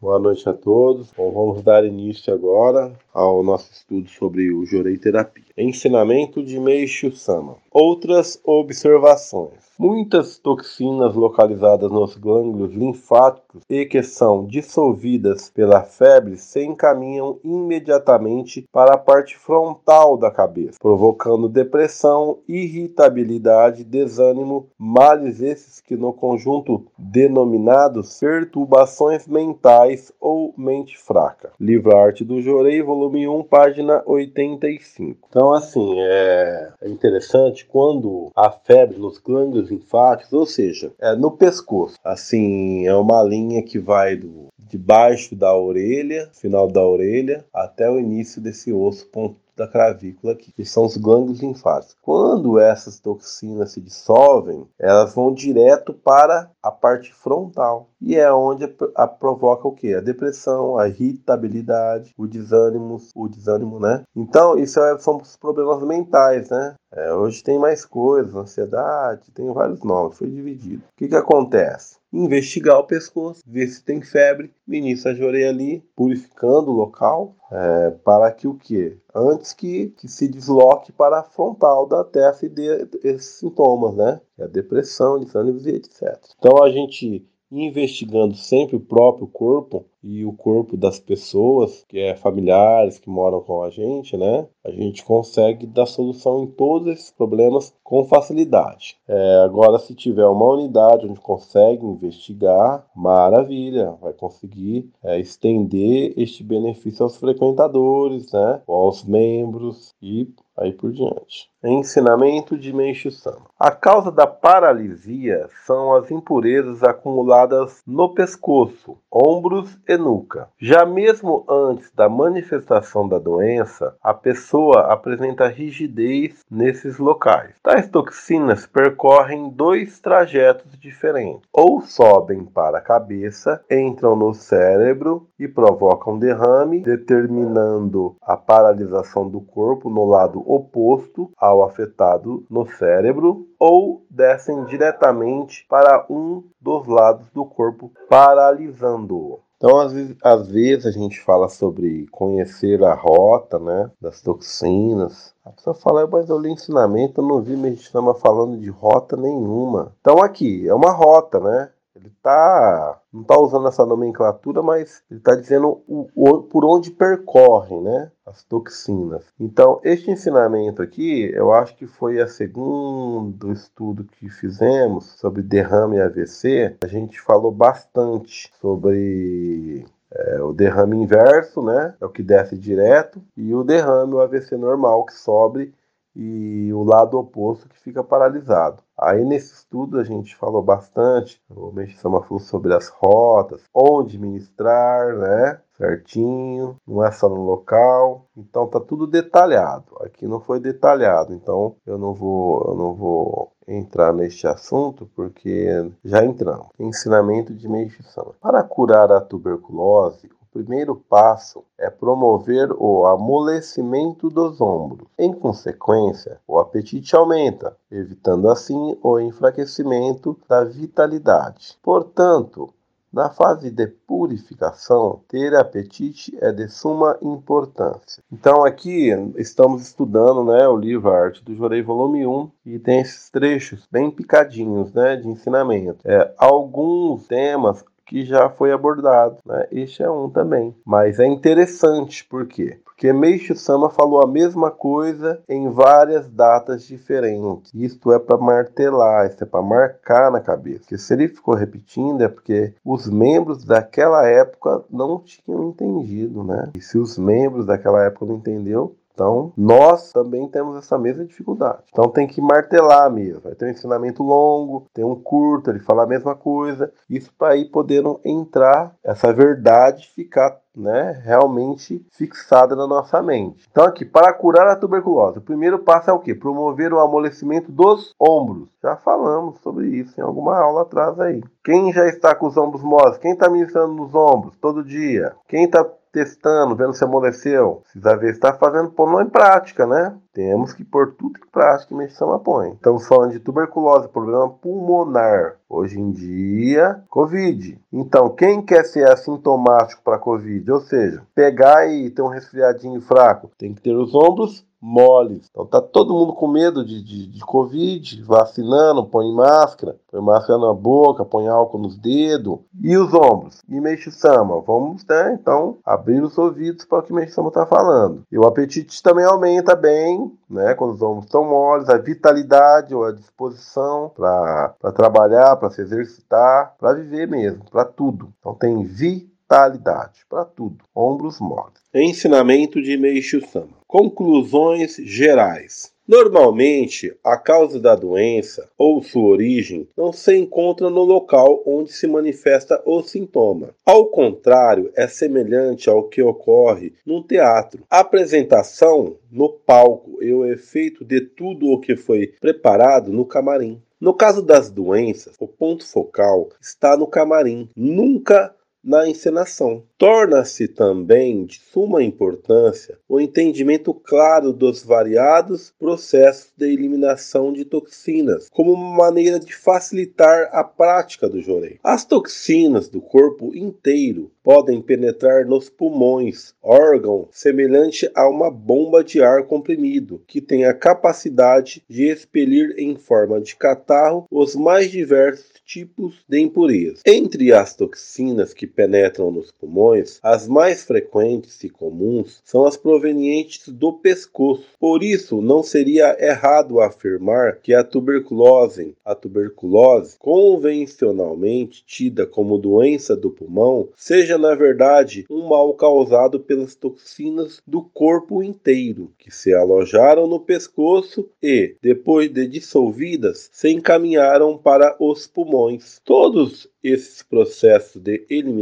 Boa noite a todos. Bom, vamos dar início agora ao nosso estudo sobre o Jorei Terapia. Ensinamento de Meishu Sama. Outras observações. Muitas toxinas localizadas nos glândulos linfáticos e que são dissolvidas pela febre se encaminham imediatamente para a parte frontal da cabeça, provocando depressão, irritabilidade, desânimo, males esses que no conjunto denominados perturbações mentais ou mente fraca. Livro Arte do Jorei, volume 1, página 85. Então, assim, é interessante quando a febre nos glândulos linfáticos, ou seja, é no pescoço. Assim, é uma linha que vai do debaixo da orelha, final da orelha, até o início desse osso ponto da clavícula aqui, que são os glândulos linfáticos. Quando essas toxinas se dissolvem, elas vão direto para a parte frontal e é onde a, a provoca o que? A depressão, a irritabilidade, o desânimo, o desânimo, né? Então isso é, são os problemas mentais, né? É, hoje tem mais coisas, ansiedade, tem vários nomes, foi dividido. O que que acontece? investigar o pescoço, ver se tem febre, ministra a orelha ali, purificando o local, é, para que o que? Antes que, que se desloque para a frontal da testa e dê esses sintomas, né? É a depressão, desânimo e etc. Então a gente investigando sempre o próprio corpo e o corpo das pessoas, que é familiares que moram com a gente, né? A gente consegue dar solução em todos esses problemas com facilidade. É, agora, se tiver uma unidade onde consegue investigar, maravilha, vai conseguir é, estender este benefício aos frequentadores, né? Aos membros e aí por diante. Ensinamento de Meishu Sama. A causa da paralisia são as impurezas acumuladas no pescoço, ombros e nuca. Já mesmo antes da manifestação da doença, a pessoa apresenta rigidez nesses locais. Tais toxinas percorrem dois trajetos diferentes. Ou sobem para a cabeça, entram no cérebro e provocam derrame, determinando a paralisação do corpo no lado oposto ao afetado no cérebro, ou descem diretamente para um dos lados do corpo, paralisando-o. Então, às vezes, às vezes, a gente fala sobre conhecer a rota, né, das toxinas. A pessoa fala, mas eu li ensinamento, eu não vi medicina falando de rota nenhuma. Então, aqui, é uma rota, né? Ele tá não está usando essa nomenclatura, mas ele está dizendo o, o, por onde percorrem, né, as toxinas. Então, este ensinamento aqui, eu acho que foi a segundo estudo que fizemos sobre derrame e AVC. A gente falou bastante sobre é, o derrame inverso, né, é o que desce direto, e o derrame, o AVC normal, que sobe e o lado oposto que fica paralisado. Aí nesse estudo a gente falou bastante, o Meixama falou sobre as rotas, onde ministrar, né? Certinho, não é só no local. Então tá tudo detalhado. Aqui não foi detalhado, então eu não vou, eu não vou entrar neste assunto porque já entramos. Ensinamento de Meixama. Para curar a tuberculose, primeiro passo é promover o amolecimento dos ombros. Em consequência, o apetite aumenta, evitando assim o enfraquecimento da vitalidade. Portanto, na fase de purificação, ter apetite é de suma importância. Então aqui estamos estudando né, o livro Arte do Jorei, volume 1, e tem esses trechos bem picadinhos né, de ensinamento. É, alguns temas que já foi abordado, né? Este é um também. Mas é interessante, por quê? Porque Meishu Sama falou a mesma coisa em várias datas diferentes. Isto é para martelar, isso é para marcar na cabeça. Porque se ele ficou repetindo é porque os membros daquela época não tinham entendido, né? E se os membros daquela época não entendeu, então, nós também temos essa mesma dificuldade. Então, tem que martelar mesmo. Vai ter um ensinamento longo, tem um curto, ele fala a mesma coisa. Isso para aí podendo entrar, essa verdade ficar né, realmente fixada na nossa mente. Então, aqui, para curar a tuberculose, o primeiro passo é o que? Promover o amolecimento dos ombros. Já falamos sobre isso em alguma aula atrás aí. Quem já está com os ombros moles? Quem está ministrando nos ombros todo dia? Quem está testando, vendo se amoleceu. Precisa ver se está fazendo, pondo em prática, né? Temos que pôr tudo em prática que medicina põe. Estamos falando de tuberculose, problema pulmonar. Hoje em dia, Covid. Então, quem quer ser assintomático para Covid, ou seja, pegar e ter um resfriadinho fraco, tem que ter os ombros moles. Então tá todo mundo com medo de, de, de, Covid, vacinando, põe máscara, põe máscara na boca, põe álcool nos dedos. E os ombros? E Meixo Sama? Vamos, né, então, abrir os ouvidos para o que Meixo Sama tá falando. E o apetite também aumenta bem, né, quando os ombros estão moles, a vitalidade ou a disposição para trabalhar, para se exercitar, para viver mesmo, para tudo. Então tem vitalidade para tudo, ombros moles. Ensinamento de Meixo Sama. Conclusões gerais. Normalmente, a causa da doença ou sua origem não se encontra no local onde se manifesta o sintoma. Ao contrário, é semelhante ao que ocorre num teatro. A apresentação no palco e o efeito de tudo o que foi preparado no camarim. No caso das doenças, o ponto focal está no camarim, nunca na encenação. Torna-se também de suma importância o entendimento claro dos variados processos de eliminação de toxinas, como uma maneira de facilitar a prática do jorei. As toxinas do corpo inteiro podem penetrar nos pulmões, órgão semelhante a uma bomba de ar comprimido, que tem a capacidade de expelir em forma de catarro os mais diversos tipos de impurezas. Entre as toxinas que penetram nos pulmões, as mais frequentes e comuns são as provenientes do pescoço. Por isso, não seria errado afirmar que a tuberculose, a tuberculose convencionalmente tida como doença do pulmão, seja na verdade um mal causado pelas toxinas do corpo inteiro, que se alojaram no pescoço e, depois de dissolvidas, se encaminharam para os pulmões. Todos esses processos de eliminação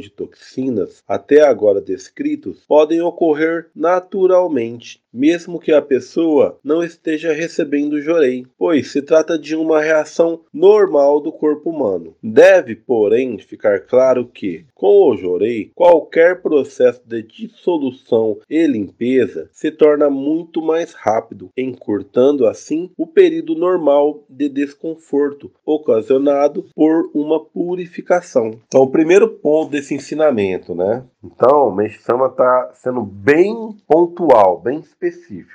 de toxinas, até agora descritos, podem ocorrer naturalmente, mesmo que a pessoa não esteja recebendo jorei, pois se trata de uma reação normal do corpo humano. Deve, porém, ficar claro que, com o jorei, qualquer processo de dissolução e limpeza se torna muito mais rápido, encurtando assim o período normal de desconforto ocasionado por uma purificação. Então, o primeiro ponto desse ensinamento, né? Então, o Meshama está sendo bem pontual, bem específico,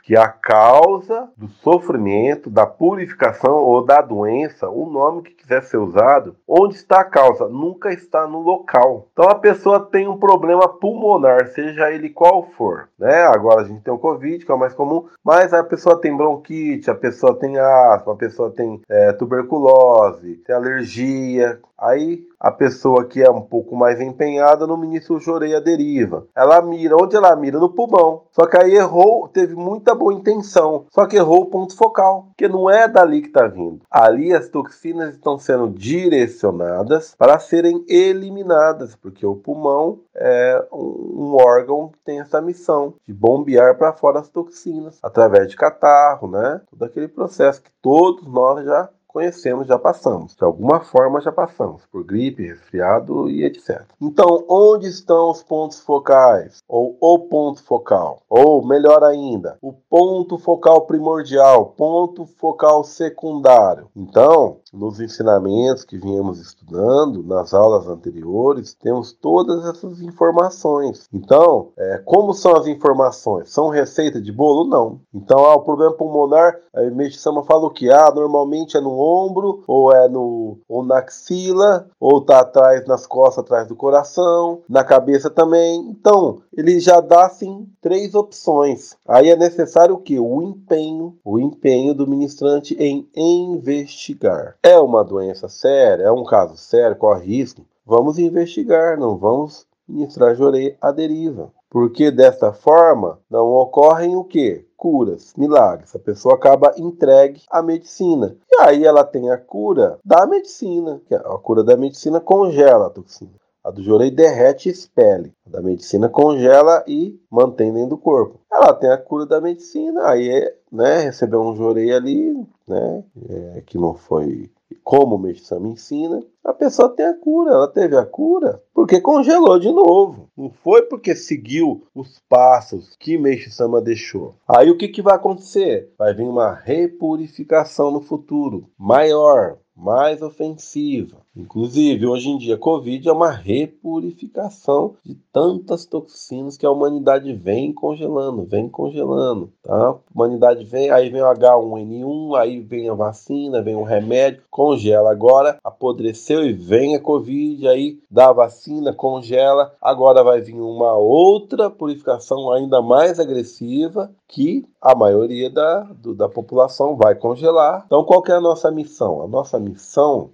que a causa do sofrimento, da purificação ou da doença, o nome que quiser ser usado, onde está a causa? Nunca está no local. Então, a pessoa tem um problema pulmonar, seja ele qual for, né? Agora a gente tem o Covid, que é o mais comum, mas a pessoa tem bronquite, a pessoa tem asma, a pessoa tem é, tuberculose, tem alergia, Aí a pessoa que é um pouco mais empenhada no ministro Jorei a deriva. Ela mira, onde ela mira? No pulmão. Só que aí errou, teve muita boa intenção, só que errou o ponto focal, que não é dali que está vindo. Ali as toxinas estão sendo direcionadas para serem eliminadas, porque o pulmão é um órgão que tem essa missão de bombear para fora as toxinas através de catarro, né? Todo aquele processo que todos nós já conhecemos, já passamos. De alguma forma já passamos, por gripe, resfriado e etc. Então, onde estão os pontos focais? Ou o ponto focal? Ou, melhor ainda, o ponto focal primordial, ponto focal secundário. Então, nos ensinamentos que viemos estudando, nas aulas anteriores, temos todas essas informações. Então, é, como são as informações? São receita de bolo? Não. Então, ah, o problema pulmonar, a Sama fala o que? Ah, normalmente é no ombro, ou é no ou na axila, ou tá atrás nas costas, atrás do coração, na cabeça também. Então, ele já dá assim três opções. Aí é necessário o que? O empenho, o empenho do ministrante em investigar. É uma doença séria, é um caso sério, corre risco. Vamos investigar, não vamos ministrar jorei à deriva. Porque desta forma não ocorrem o que? Curas, milagres. A pessoa acaba entregue à medicina. E aí ela tem a cura da medicina. É a cura da medicina congela a toxina. A do jorei derrete e expele. A da medicina congela e mantém dentro do corpo. Ela tem a cura da medicina, aí né, recebeu um jorei ali, né, é, que não foi como o Meixama ensina, a pessoa tem a cura, ela teve a cura porque congelou de novo. Não foi porque seguiu os passos que Meixo Sama deixou. Aí o que, que vai acontecer? Vai vir uma repurificação no futuro maior, mais ofensiva. Inclusive, hoje em dia, a Covid é uma repurificação de tantas toxinas que a humanidade vem congelando, vem congelando, tá? A humanidade vem, aí vem o H1N1, aí vem a vacina, vem o remédio, congela. Agora apodreceu e vem a Covid, aí dá a vacina, congela. Agora vai vir uma outra purificação ainda mais agressiva que a maioria da, do, da população vai congelar. Então, qual é a nossa missão? A nossa missão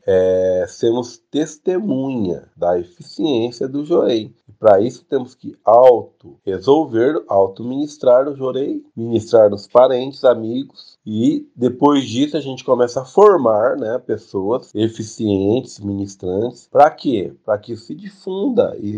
é sermos testemunha da eficiência do Jorei. Para isso temos que auto resolver, auto ministrar o Jorei, ministrar os parentes, amigos e depois disso a gente começa a formar, né, pessoas eficientes, ministrantes, para quê? Para que se difunda e,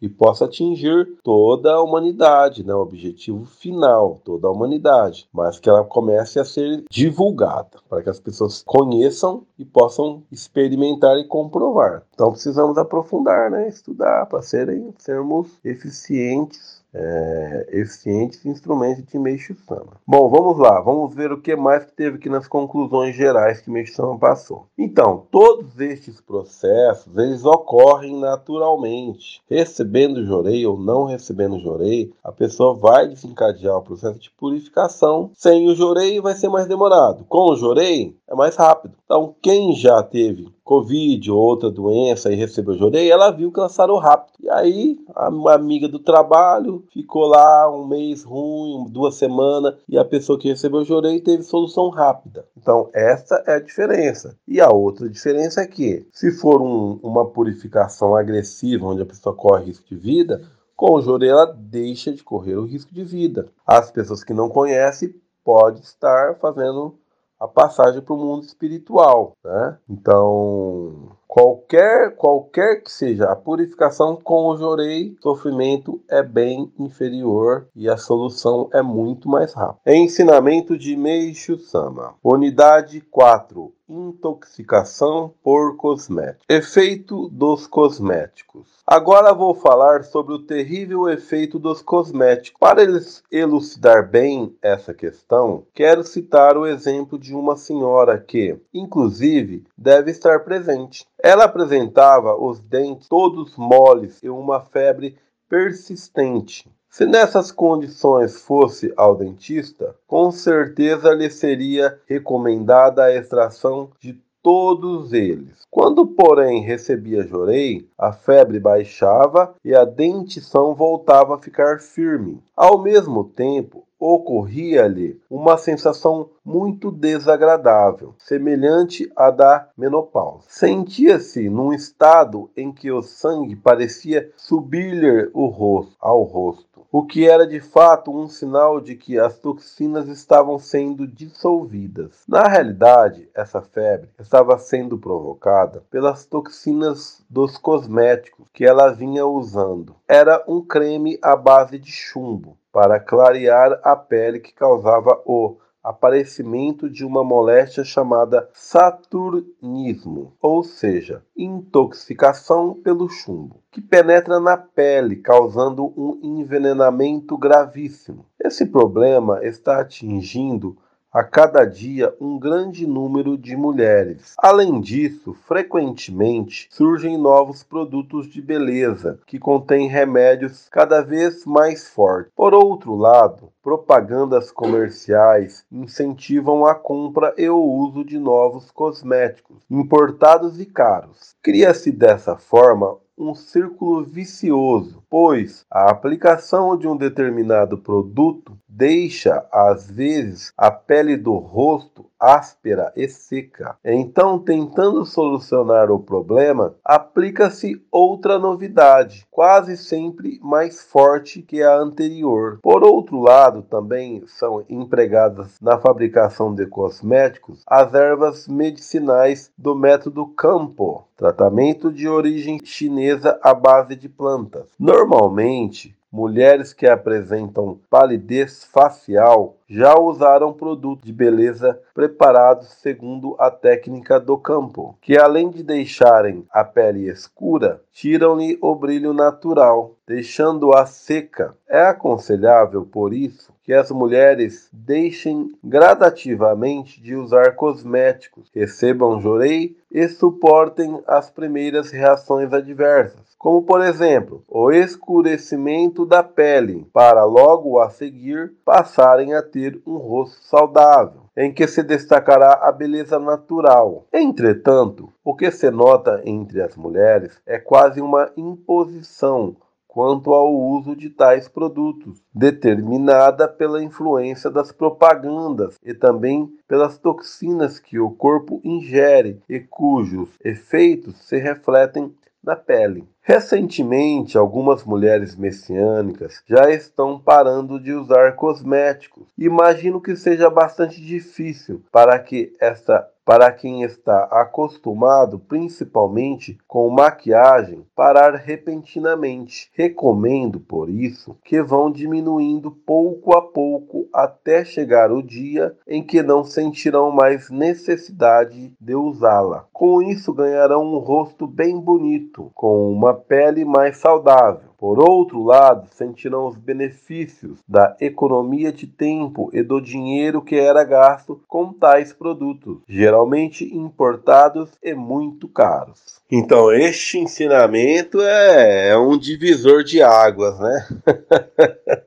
e, e, possa atingir toda a humanidade, né, o objetivo final, toda a humanidade, mas que ela comece a ser divulgada, para que as pessoas conheçam e possam experimentar e comprovar. Então precisamos aprofundar, né, estudar para sermos eficientes é, eficientes instrumentos de Meixo Sama. Bom, vamos lá, vamos ver o que mais que teve aqui nas conclusões gerais que Meixo Sama passou. Então, todos estes processos, eles ocorrem naturalmente. Recebendo jorei ou não recebendo jorei, a pessoa vai desencadear o processo de purificação. Sem o jorei vai ser mais demorado. Com o jorei é mais rápido. Então, quem já teve Covid ou outra doença e recebeu jorei, ela viu que ela sarou rápido. E aí, a amiga do trabalho ficou lá um mês ruim, duas semanas, e a pessoa que recebeu jorei teve solução rápida. Então, essa é a diferença. E a outra diferença é que, se for um, uma purificação agressiva, onde a pessoa corre risco de vida, com o jorei ela deixa de correr o risco de vida. As pessoas que não conhecem podem estar fazendo a passagem para o mundo espiritual, né? Então, qualquer qualquer que seja a purificação com o jorei, sofrimento é bem inferior e a solução é muito mais rápida. Ensinamento de Meishu Sama. Unidade 4 intoxicação por cosméticos. Efeito dos cosméticos. Agora vou falar sobre o terrível efeito dos cosméticos. Para elucidar bem essa questão, quero citar o exemplo de uma senhora que, inclusive, deve estar presente. Ela apresentava os dentes todos moles e uma febre persistente. Se nessas condições fosse ao dentista, com certeza lhe seria recomendada a extração de todos eles. Quando, porém, recebia jorei, a febre baixava e a dentição voltava a ficar firme. Ao mesmo tempo, ocorria-lhe uma sensação muito desagradável, semelhante à da menopausa. Sentia-se num estado em que o sangue parecia subir-lhe o rosto, ao rosto o que era de fato um sinal de que as toxinas estavam sendo dissolvidas. Na realidade, essa febre estava sendo provocada pelas toxinas dos cosméticos que ela vinha usando. Era um creme à base de chumbo para clarear a pele que causava o aparecimento de uma moléstia chamada saturnismo, ou seja, intoxicação pelo chumbo, que penetra na pele, causando um envenenamento gravíssimo. Esse problema está atingindo a cada dia um grande número de mulheres. Além disso, frequentemente surgem novos produtos de beleza que contêm remédios cada vez mais fortes. Por outro lado, propagandas comerciais incentivam a compra e o uso de novos cosméticos, importados e caros. Cria-se dessa forma um círculo vicioso, pois a aplicação de um determinado produto deixa, às vezes, a pele do rosto áspera e seca. Então, tentando solucionar o problema, aplica-se outra novidade, quase sempre mais forte que a anterior. Por outro lado, também são empregadas na fabricação de cosméticos as ervas medicinais do método Campo, tratamento de origem chinesa à base de plantas. Normalmente, mulheres que apresentam palidez facial já usaram produtos de beleza preparados segundo a técnica do campo, que além de deixarem a pele escura, tiram-lhe o brilho natural, deixando-a seca. É aconselhável, por isso, que as mulheres deixem gradativamente de usar cosméticos, recebam jorei e suportem as primeiras reações adversas como por exemplo o escurecimento da pele, para logo a seguir passarem a ter um rosto saudável, em que se destacará a beleza natural. Entretanto, o que se nota entre as mulheres é quase uma imposição quanto ao uso de tais produtos, determinada pela influência das propagandas e também pelas toxinas que o corpo ingere e cujos efeitos se refletem na pele. Recentemente, algumas mulheres messiânicas já estão parando de usar cosméticos. Imagino que seja bastante difícil para que essa para quem está acostumado principalmente com maquiagem, parar repentinamente. Recomendo, por isso, que vão diminuindo pouco a pouco até chegar o dia em que não sentirão mais necessidade de usá-la. Com isso, ganharão um rosto bem bonito, com uma pele mais saudável por outro lado, sentirão os benefícios da economia de tempo e do dinheiro que era gasto com tais produtos, geralmente importados e muito caros. Então, este ensinamento é, é um divisor de águas, né?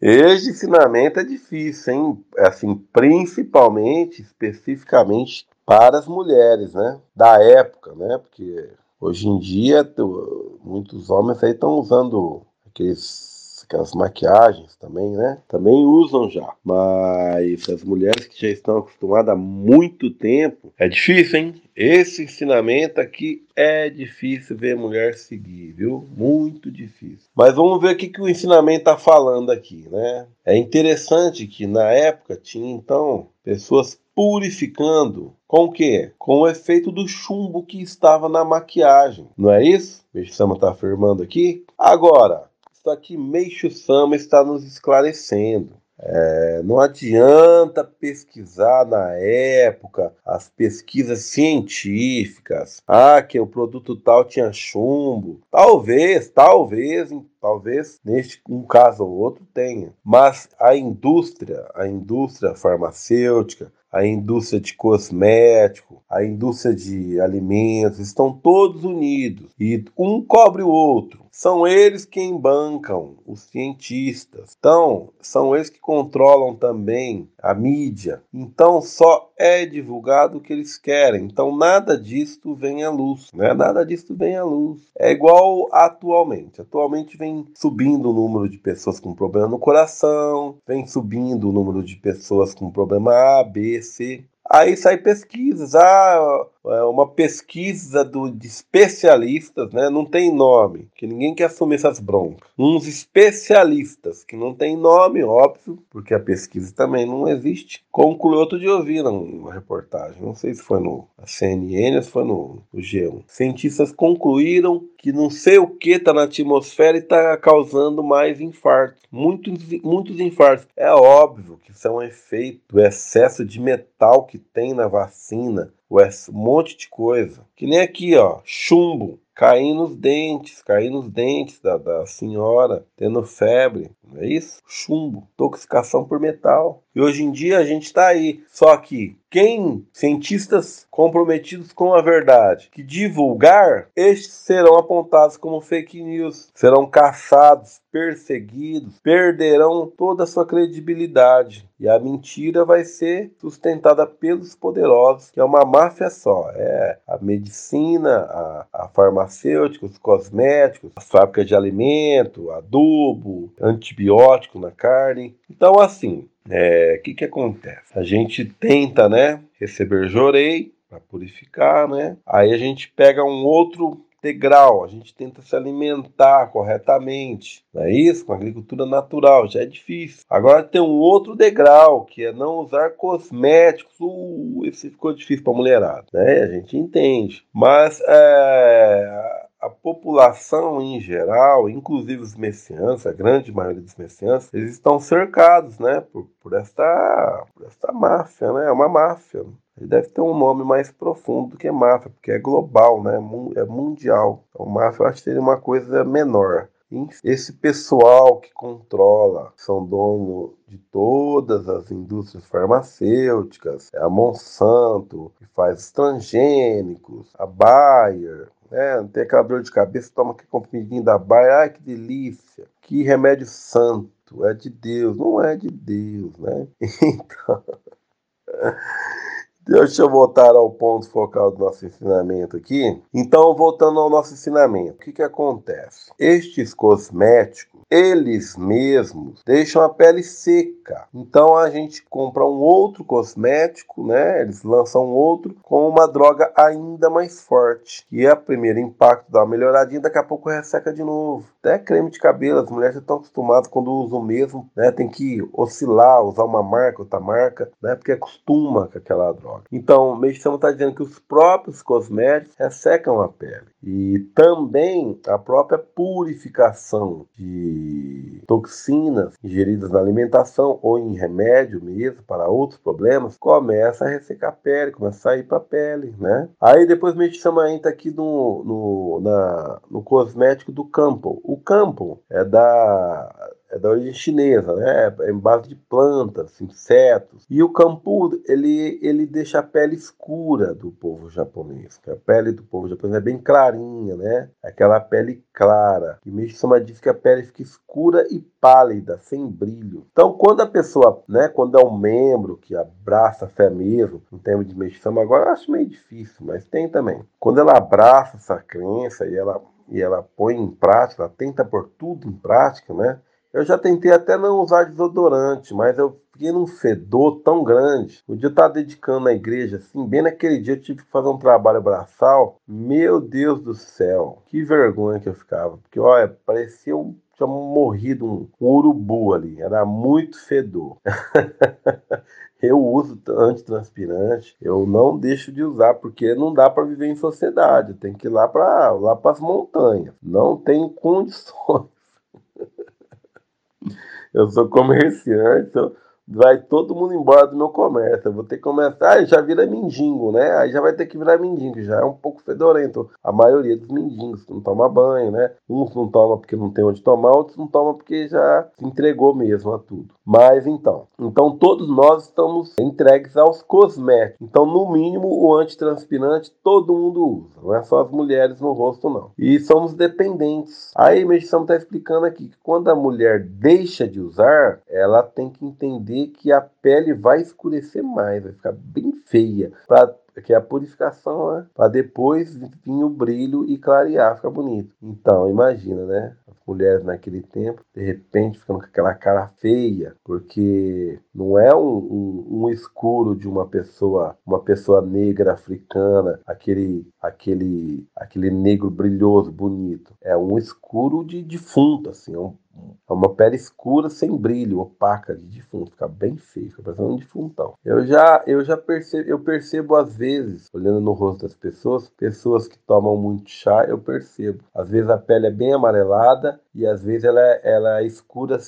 Este ensinamento é difícil, hein? Assim, principalmente, especificamente para as mulheres, né? Da época, né? Porque Hoje em dia, muitos homens aí estão usando aqueles, aquelas maquiagens também, né? Também usam já. Mas as mulheres que já estão acostumadas há muito tempo, é difícil, hein? Esse ensinamento aqui é difícil ver mulher seguir, viu? Muito difícil. Mas vamos ver o que, que o ensinamento está falando aqui, né? É interessante que na época tinha então pessoas purificando com o quê? Com o efeito do chumbo que estava na maquiagem. Não é isso? Meixo Sama está afirmando aqui. Agora, isso aqui Meixo Sama está nos esclarecendo. É, não adianta pesquisar na época as pesquisas científicas. Ah, que o produto tal tinha chumbo. Talvez, talvez, talvez neste um caso ou outro tenha. Mas a indústria, a indústria farmacêutica, a indústria de cosmético, a indústria de alimentos, estão todos unidos e um cobre o outro. São eles quem bancam os cientistas. Então, são eles que controlam também a mídia. Então, só é divulgado o que eles querem. Então, nada disto vem à luz. Né? Nada disto vem à luz. É igual atualmente. Atualmente vem subindo o número de pessoas com problema no coração, vem subindo o número de pessoas com problema A, B, C. Aí sai pesquisas, ah, uma pesquisa do, de especialistas, né? Não tem nome, que ninguém quer assumir essas broncas. Uns especialistas, que não tem nome, óbvio, porque a pesquisa também não existe. Concluiu outro dia ouvir uma reportagem, não sei se foi no CNN ou se foi no, no G1. Cientistas concluíram que não sei o que está na atmosfera e está causando mais infartos. Muitos, muitos infartos. É óbvio que isso é um efeito do excesso de metal que tem na vacina, um monte de coisa. Que nem aqui, ó, chumbo cair nos dentes, cair nos dentes da, da senhora, tendo febre, não é isso? Chumbo, intoxicação por metal. E hoje em dia a gente está aí. Só que quem, cientistas comprometidos com a verdade, que divulgar, estes serão apontados como fake news, serão caçados, perseguidos, perderão toda a sua credibilidade. E a mentira vai ser sustentada pelos poderosos, que é uma máfia só. É a medicina, a, a farmacêutica, os cosméticos, as fábricas de alimento, adubo, antibiótico na carne. Então, assim, o é, que, que acontece? A gente tenta, né, receber jorei para purificar, né? Aí a gente pega um outro degrau, a gente tenta se alimentar corretamente, não é isso? Com agricultura natural, já é difícil. Agora tem um outro degrau, que é não usar cosméticos. Uh, esse ficou difícil para mulherada, né? A gente entende. Mas é, a população em geral, inclusive os messianos, a grande maioria dos messianos, eles estão cercados, né, por, por esta, por esta máfia, né, é uma máfia. Ele deve ter um nome mais profundo do que máfia, porque é global, né, é mundial. Então, máfia eu acho que seria uma coisa menor. Esse pessoal que controla, são dono de todas as indústrias farmacêuticas, é a Monsanto, que faz os transgênicos, a Bayer, né? Tem aquela dor de cabeça, toma aquele comprimidinho da Bayer, ai que delícia, que remédio santo, é de Deus, não é de Deus, né? Então. Deixa eu voltar ao ponto focal do nosso ensinamento aqui. Então, voltando ao nosso ensinamento, o que, que acontece? Estes cosméticos eles mesmos deixam a pele seca. Então a gente compra um outro cosmético, né? Eles lançam outro com uma droga ainda mais forte. E é o primeiro impacto dá uma melhoradinha, daqui a pouco resseca de novo. Até creme de cabelo, as mulheres já estão acostumadas quando usam o mesmo, né? Tem que oscilar, usar uma marca, outra marca, né? Porque acostuma com aquela droga. Então, o Meixão está dizendo que os próprios cosméticos ressecam a pele. E também a própria purificação de toxinas ingeridas na alimentação ou em remédio mesmo para outros problemas começa a ressecar a pele, começa a sair para a pele, né? Aí depois chama entra aqui no, no, na, no cosmético do Campo. O Campo é da é da origem chinesa, né? É em base de plantas, insetos. E o campu, ele, ele deixa a pele escura do povo japonês. A pele do povo japonês é bem clarinha, né? Aquela pele clara. E Mishima diz que a pele fica escura e pálida, sem brilho. Então, quando a pessoa, né, quando é um membro que abraça a fé mesmo, em termos de Mishima, agora eu acho meio difícil, mas tem também. Quando ela abraça essa crença e ela e ela põe em prática, ela tenta pôr tudo em prática, né? Eu já tentei até não usar desodorante, mas eu fiquei num fedor tão grande. O dia eu estava dedicando na igreja, assim, bem naquele dia eu tive que fazer um trabalho braçal. Meu Deus do céu, que vergonha que eu ficava. Porque, olha, parecia um tinha morrido um, urubu ali, era muito fedor. eu uso antitranspirante, eu não deixo de usar, porque não dá para viver em sociedade, tem que ir lá para lá as montanhas, não tenho condições. Eu sou comerciante, vai todo mundo embora do meu comércio. Eu vou ter que começar, já vira mendigo, né? Aí já vai ter que virar mendigo, já é um pouco fedorento. A maioria dos mendigos não toma banho, né? Uns não tomam porque não tem onde tomar, outros não tomam porque já se entregou mesmo a tudo. Mas então, então todos nós estamos entregues aos cosméticos. Então, no mínimo, o antitranspirante todo mundo usa, não é só as mulheres no rosto, não. E somos dependentes. Aí, Medição está explicando aqui que quando a mulher deixa de usar, ela tem que entender que a pele vai escurecer mais, vai ficar bem feia, para que é a purificação, né? Para depois vir o brilho e clarear, fica bonito. Então, imagina, né? As mulheres naquele tempo, de repente, ficando com aquela cara feia, porque não é um, um, um escuro de uma pessoa, uma pessoa negra africana, aquele, aquele, aquele negro brilhoso, bonito. É um escuro de defunto, assim, é um é uma pele escura, sem brilho, opaca, de defunto. Fica bem feio, fica parecendo um defuntão. Eu já, eu já percebo, eu percebo às vezes, olhando no rosto das pessoas, pessoas que tomam muito chá, eu percebo. Às vezes a pele é bem amarelada e às vezes ela é, ela é escura,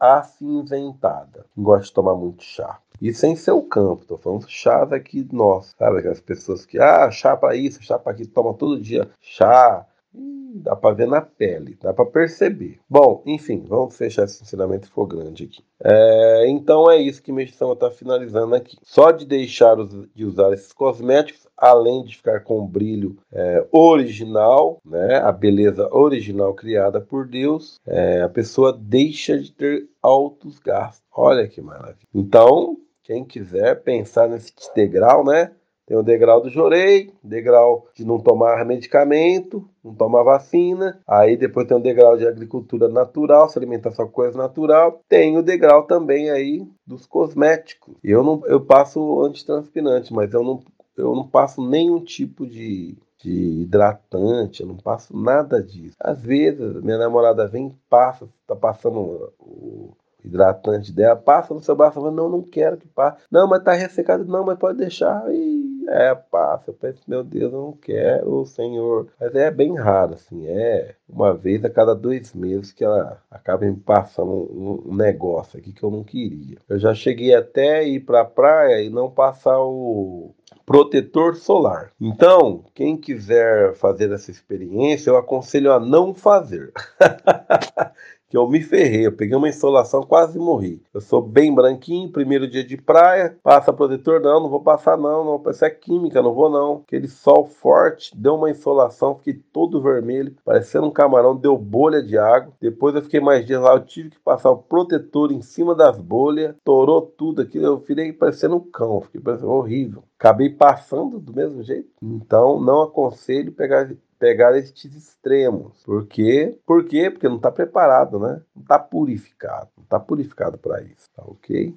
acinzentada. Quem gosta de tomar muito chá. E sem ser o campo, tô falando chás aqui, nossa, sabe? Aquelas pessoas que, ah, chá para isso, chá para aquilo, toma todo dia chá, dá para ver na pele, dá para perceber. Bom, enfim, vamos fechar esse ensinamento ficou grande aqui. É, então é isso que Meixama está finalizando aqui. Só de deixar de usar esses cosméticos, além de ficar com o brilho é, original, né, a beleza original criada por Deus, é, a pessoa deixa de ter altos gastos. Olha que maravilha. Então, quem quiser pensar nesse degrau, né? Tem o degrau do jorei, degrau de não tomar medicamento, não tomar vacina. Aí depois tem o degrau de agricultura natural, se alimentar só com coisa natural. Tem o degrau também aí dos cosméticos. Eu não eu passo antitranspirante, mas eu não eu não passo nenhum tipo de de hidratante, eu não passo nada disso. Às vezes minha namorada vem, passa, tá passando o hidratante dela, passa no seu braço, eu falo, não, não quero que passe. Não, mas tá ressecado, não, mas pode deixar. E é, passa. Eu penso, meu Deus, eu não quero, Senhor. Mas é bem raro, assim, é uma vez a cada dois meses que ela acaba me passando um, um negócio aqui que eu não queria. Eu já cheguei até ir pra praia e não passar o, protetor solar. Então, quem quiser fazer essa experiência, eu aconselho a não fazer. que eu me ferrei, eu peguei uma insolação, quase morri. Eu sou bem branquinho, primeiro dia de praia, passa protetor, não, não vou passar não, não, isso é química, não vou não. Aquele sol forte, deu uma insolação, fiquei todo vermelho, parecendo um camarão, deu bolha de água. Depois eu fiquei mais dias lá, eu tive que passar o protetor em cima das bolhas, torou tudo aquilo, eu virei parecendo um cão, fiquei parecendo horrível. Acabei passando do mesmo jeito. Então, não aconselho pegar pegar estes extremos. Por quê? Por quê? Porque não está preparado, né? Não está purificado. Não está purificado para isso, tá ok?